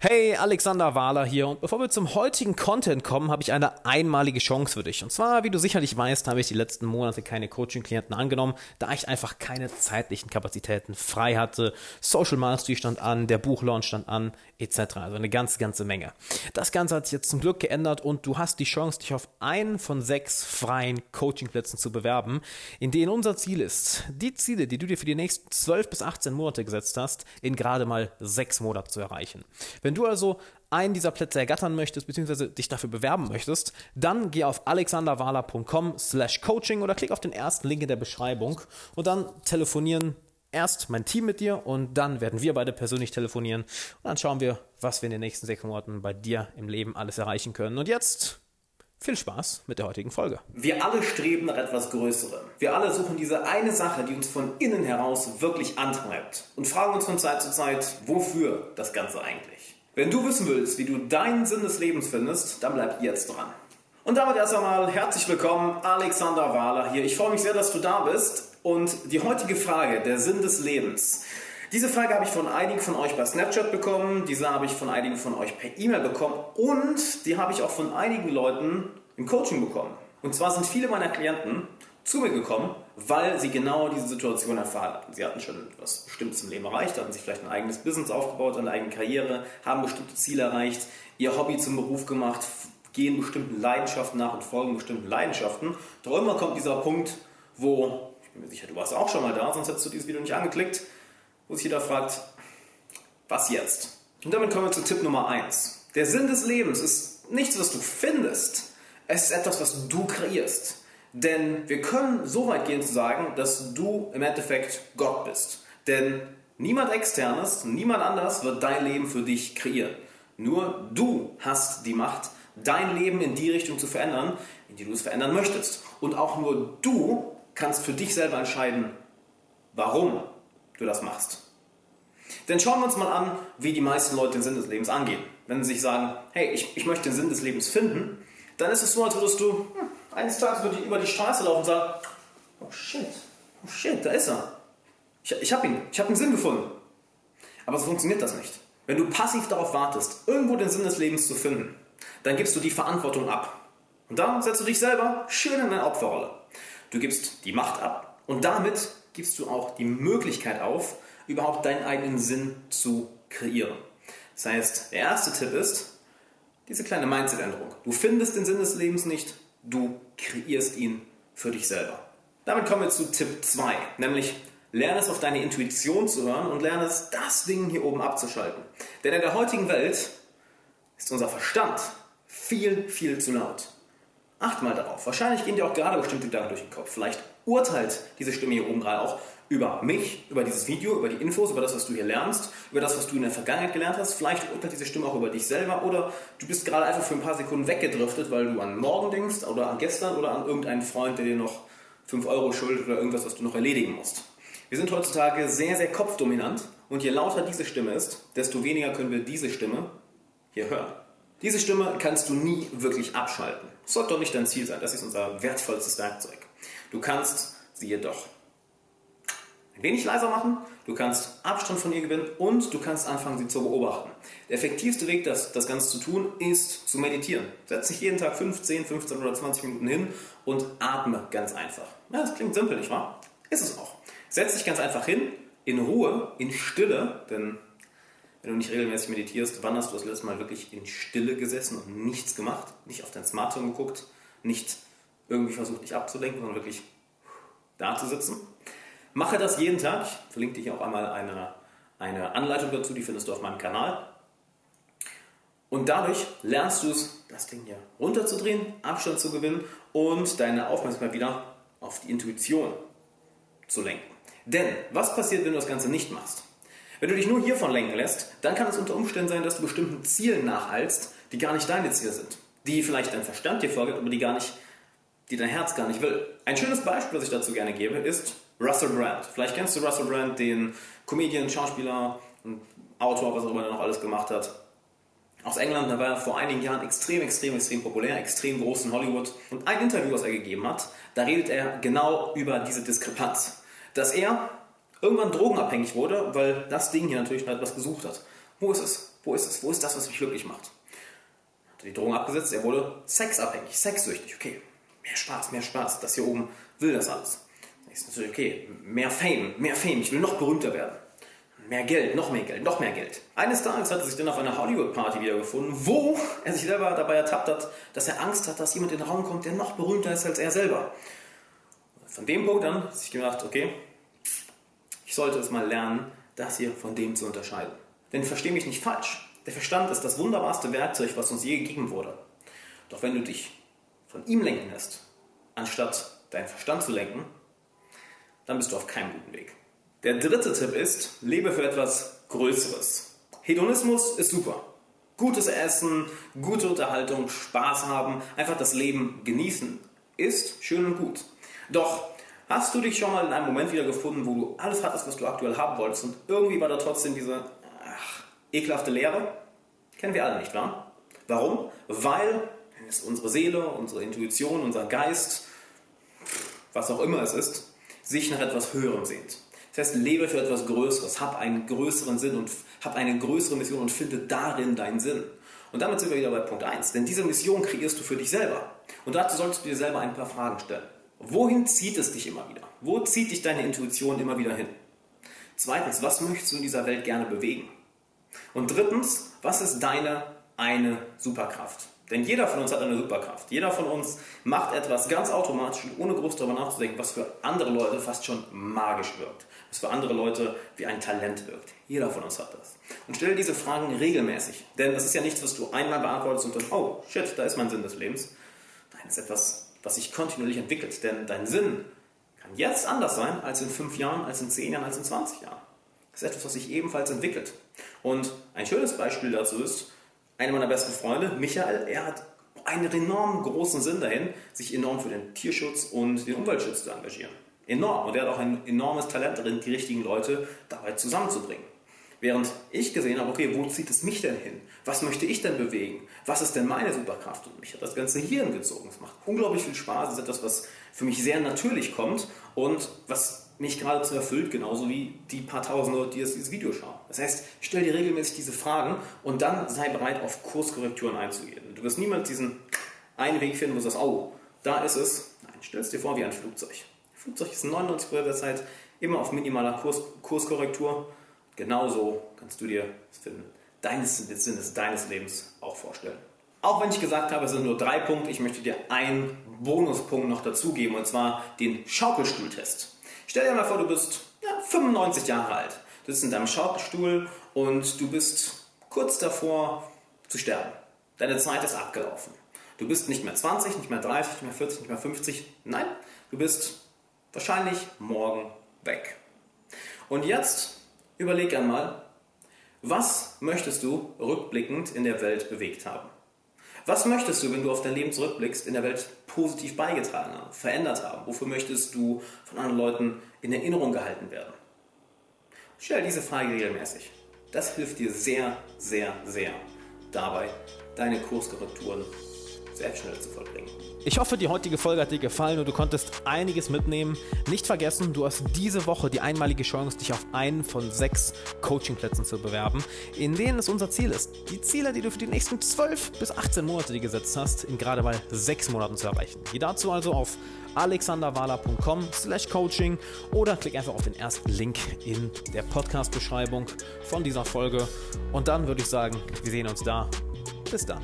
Hey, Alexander Wahler hier und bevor wir zum heutigen Content kommen, habe ich eine einmalige Chance für dich. Und zwar, wie du sicherlich weißt, habe ich die letzten Monate keine Coaching-Klienten angenommen, da ich einfach keine zeitlichen Kapazitäten frei hatte. Social Mastery stand an, der Buchlaunch stand an, etc. Also eine ganze, ganze Menge. Das Ganze hat sich jetzt zum Glück geändert und du hast die Chance, dich auf einen von sechs freien Coaching-Plätzen zu bewerben, in denen unser Ziel ist, die Ziele, die du dir für die nächsten 12 bis 18 Monate gesetzt hast, in gerade mal sechs Monaten zu erreichen. Wenn du also einen dieser Plätze ergattern möchtest, beziehungsweise dich dafür bewerben möchtest, dann geh auf alexanderwala.com slash coaching oder klick auf den ersten Link in der Beschreibung und dann telefonieren erst mein Team mit dir und dann werden wir beide persönlich telefonieren und dann schauen wir, was wir in den nächsten sechs Monaten bei dir im Leben alles erreichen können. Und jetzt viel Spaß mit der heutigen Folge. Wir alle streben nach etwas Größerem. Wir alle suchen diese eine Sache, die uns von innen heraus wirklich antreibt und fragen uns von Zeit zu Zeit, wofür das Ganze eigentlich. Wenn du wissen willst, wie du deinen Sinn des Lebens findest, dann bleib jetzt dran. Und damit erst einmal herzlich willkommen, Alexander Wahler hier. Ich freue mich sehr, dass du da bist. Und die heutige Frage, der Sinn des Lebens. Diese Frage habe ich von einigen von euch bei Snapchat bekommen, diese habe ich von einigen von euch per E-Mail bekommen und die habe ich auch von einigen Leuten im Coaching bekommen. Und zwar sind viele meiner Klienten zu mir gekommen, weil sie genau diese Situation erfahren hatten. Sie hatten schon etwas Bestimmtes im Leben erreicht, hatten sich vielleicht ein eigenes Business aufgebaut, eine eigene Karriere, haben bestimmte Ziele erreicht, ihr Hobby zum Beruf gemacht, gehen bestimmten Leidenschaften nach und folgen bestimmten Leidenschaften. Doch immer kommt dieser Punkt, wo, ich bin mir sicher, du warst auch schon mal da, sonst hättest du dieses Video nicht angeklickt, wo sich jeder fragt, was jetzt? Und damit kommen wir zu Tipp Nummer 1. Der Sinn des Lebens ist nichts, was du findest. Es ist etwas, was du kreierst. Denn wir können so weit gehen zu sagen, dass du im Endeffekt Gott bist. Denn niemand externes, niemand anders wird dein Leben für dich kreieren. Nur du hast die Macht, dein Leben in die Richtung zu verändern, in die du es verändern möchtest. Und auch nur du kannst für dich selber entscheiden, warum du das machst. Denn schauen wir uns mal an, wie die meisten Leute den Sinn des Lebens angehen. Wenn sie sich sagen, hey, ich, ich möchte den Sinn des Lebens finden, dann ist es so, als würdest du hm, eines Tages über die, über die Straße laufen und sagen, oh shit, oh shit, da ist er. Ich, ich habe ihn, ich habe einen Sinn gefunden. Aber so funktioniert das nicht. Wenn du passiv darauf wartest, irgendwo den Sinn des Lebens zu finden, dann gibst du die Verantwortung ab. Und dann setzt du dich selber schön in eine Opferrolle. Du gibst die Macht ab und damit gibst du auch die Möglichkeit auf, überhaupt deinen eigenen Sinn zu kreieren. Das heißt, der erste Tipp ist diese kleine Mindset-Änderung. Du findest den Sinn des Lebens nicht, du kreierst ihn für dich selber. Damit kommen wir zu Tipp 2, nämlich lerne es auf deine Intuition zu hören und lerne es, das Ding hier oben abzuschalten. Denn in der heutigen Welt ist unser Verstand viel, viel zu laut. Acht mal darauf. Wahrscheinlich gehen dir auch gerade bestimmte Gedanken durch den Kopf. Vielleicht urteilt diese Stimme hier oben gerade auch über mich, über dieses Video, über die Infos, über das, was du hier lernst, über das, was du in der Vergangenheit gelernt hast. Vielleicht urteilt diese Stimme auch über dich selber oder du bist gerade einfach für ein paar Sekunden weggedriftet, weil du an morgen denkst oder an gestern oder an irgendeinen Freund, der dir noch 5 Euro schuldet oder irgendwas, was du noch erledigen musst. Wir sind heutzutage sehr, sehr kopfdominant und je lauter diese Stimme ist, desto weniger können wir diese Stimme hier hören. Diese Stimme kannst du nie wirklich abschalten. Sollte doch nicht dein Ziel sein. Das ist unser wertvollstes Werkzeug. Du kannst sie jedoch ein wenig leiser machen, du kannst Abstand von ihr gewinnen und du kannst anfangen, sie zu beobachten. Der effektivste Weg, das, das Ganze zu tun, ist zu meditieren. Setz dich jeden Tag 15, 15 oder 20 Minuten hin und atme ganz einfach. Ja, das klingt simpel, nicht wahr? Ist es auch. Setz dich ganz einfach hin, in Ruhe, in Stille, denn wenn du nicht regelmäßig meditierst, wann hast du das letzte Mal wirklich in Stille gesessen und nichts gemacht? Nicht auf dein Smartphone geguckt, nicht irgendwie versucht, dich abzulenken, sondern wirklich da zu sitzen. Mache das jeden Tag. Ich verlinke dir auch einmal eine, eine Anleitung dazu, die findest du auf meinem Kanal. Und dadurch lernst du es, das Ding hier runterzudrehen, Abstand zu gewinnen und deine Aufmerksamkeit wieder auf die Intuition zu lenken. Denn was passiert, wenn du das Ganze nicht machst? Wenn du dich nur hiervon lenken lässt, dann kann es unter Umständen sein, dass du bestimmten Zielen nacheilst, die gar nicht deine Ziele sind. Die vielleicht dein Verstand dir vorgibt, aber die gar nicht, die dein Herz gar nicht will. Ein schönes Beispiel, das ich dazu gerne gebe, ist Russell Brand. Vielleicht kennst du Russell Brand, den Comedian, Schauspieler Autor, was auch immer er noch alles gemacht hat. Aus England, da war er vor einigen Jahren extrem, extrem, extrem populär, extrem groß in Hollywood. Und ein Interview, was er gegeben hat, da redet er genau über diese Diskrepanz. Dass er irgendwann drogenabhängig wurde, weil das Ding hier natürlich etwas gesucht hat. Wo ist es? Wo ist es? Wo ist das, was mich glücklich macht? Hat die Drohung abgesetzt, er wurde sexabhängig, sexsüchtig. Okay, mehr Spaß, mehr Spaß. Das hier oben will das alles. Ist natürlich okay, mehr Fame, mehr Fame. Ich will noch berühmter werden. Mehr Geld, noch mehr Geld, noch mehr Geld. Eines Tages hat er sich dann auf einer Hollywood-Party wiedergefunden, wo er sich selber dabei ertappt hat, dass er Angst hat, dass jemand in den Raum kommt, der noch berühmter ist als er selber. Von dem Punkt an hat sich gedacht, okay, ich sollte es mal lernen, das hier von dem zu unterscheiden. Denn verstehe mich nicht falsch. Der Verstand ist das wunderbarste Werkzeug, was uns je gegeben wurde. Doch wenn du dich von ihm lenken lässt, anstatt deinen Verstand zu lenken, dann bist du auf keinem guten Weg. Der dritte Tipp ist, lebe für etwas Größeres. Hedonismus ist super. Gutes Essen, gute Unterhaltung, Spaß haben, einfach das Leben genießen, ist schön und gut. Doch hast du dich schon mal in einem Moment wieder gefunden, wo du alles hattest, was du aktuell haben wolltest und irgendwie war da trotzdem diese ach, ekelhafte Leere? Kennen wir alle nicht, wahr? Warum? Weil es unsere Seele, unsere Intuition, unser Geist, was auch immer es ist, sich nach etwas Höherem sehnt. Das heißt, lebe für etwas Größeres, hab einen größeren Sinn und hab eine größere Mission und finde darin deinen Sinn. Und damit sind wir wieder bei Punkt 1. Denn diese Mission kreierst du für dich selber. Und dazu solltest du dir selber ein paar Fragen stellen. Wohin zieht es dich immer wieder? Wo zieht dich deine Intuition immer wieder hin? Zweitens, was möchtest du in dieser Welt gerne bewegen? Und drittens, was ist deine eine Superkraft? Denn jeder von uns hat eine Superkraft. Jeder von uns macht etwas ganz automatisch und ohne groß darüber nachzudenken, was für andere Leute fast schon magisch wirkt. Was für andere Leute wie ein Talent wirkt. Jeder von uns hat das. Und stelle diese Fragen regelmäßig. Denn das ist ja nichts, was du einmal beantwortest und dann, oh shit, da ist mein Sinn des Lebens. Nein, das ist etwas, was sich kontinuierlich entwickelt. Denn dein Sinn kann jetzt anders sein als in fünf Jahren, als in zehn Jahren, als in 20 Jahren. Das ist etwas, was sich ebenfalls entwickelt. Und ein schönes Beispiel dazu ist, einer meiner besten Freunde, Michael, er hat einen enorm großen Sinn dahin, sich enorm für den Tierschutz und den Umweltschutz zu engagieren. Enorm. Und er hat auch ein enormes Talent darin, die richtigen Leute dabei zusammenzubringen. Während ich gesehen habe, okay, wo zieht es mich denn hin? Was möchte ich denn bewegen? Was ist denn meine Superkraft? Und mich hat das Ganze hierhin gezogen. Es macht unglaublich viel Spaß. Es ist etwas, was für mich sehr natürlich kommt und was mich geradezu erfüllt, genauso wie die paar tausend Leute, die dieses Video schauen. Das heißt, stell dir regelmäßig diese Fragen und dann sei bereit, auf Kurskorrekturen einzugehen. Du wirst niemals diesen einen Weg finden, wo du sagst, oh, da ist es. Nein, stell es dir vor wie ein Flugzeug. Ein Flugzeug ist 99% der Zeit immer auf minimaler Kurs, Kurskorrektur. Genauso kannst du dir Finden deines Sinnes, deines Lebens auch vorstellen. Auch wenn ich gesagt habe, es sind nur drei Punkte, ich möchte dir einen Bonuspunkt noch dazugeben, und zwar den Schaukelstuhltest. Stell dir mal vor, du bist ja, 95 Jahre alt. Du sitzt in deinem Schaukelstuhl und du bist kurz davor zu sterben. Deine Zeit ist abgelaufen. Du bist nicht mehr 20, nicht mehr 30, nicht mehr 40, nicht mehr 50. Nein, du bist wahrscheinlich morgen weg. Und jetzt überleg einmal, was möchtest du rückblickend in der Welt bewegt haben? Was möchtest du, wenn du auf dein Leben zurückblickst, in der Welt positiv beigetragen haben, verändert haben? Wofür möchtest du von anderen Leuten in Erinnerung gehalten werden? Stell diese Frage regelmäßig. Das hilft dir sehr, sehr, sehr dabei, deine Kurskorrekturen schnell zu vollbringen. Ich hoffe, die heutige Folge hat dir gefallen und du konntest einiges mitnehmen. Nicht vergessen, du hast diese Woche die einmalige Chance, dich auf einen von sechs Coachingplätzen zu bewerben, in denen es unser Ziel ist, die Ziele, die du für die nächsten 12 bis 18 Monate dir gesetzt hast, in gerade mal sechs Monaten zu erreichen. Geh dazu also auf alexanderwala.com slash coaching oder klick einfach auf den ersten Link in der Podcast-Beschreibung von dieser Folge und dann würde ich sagen, wir sehen uns da. Bis dann.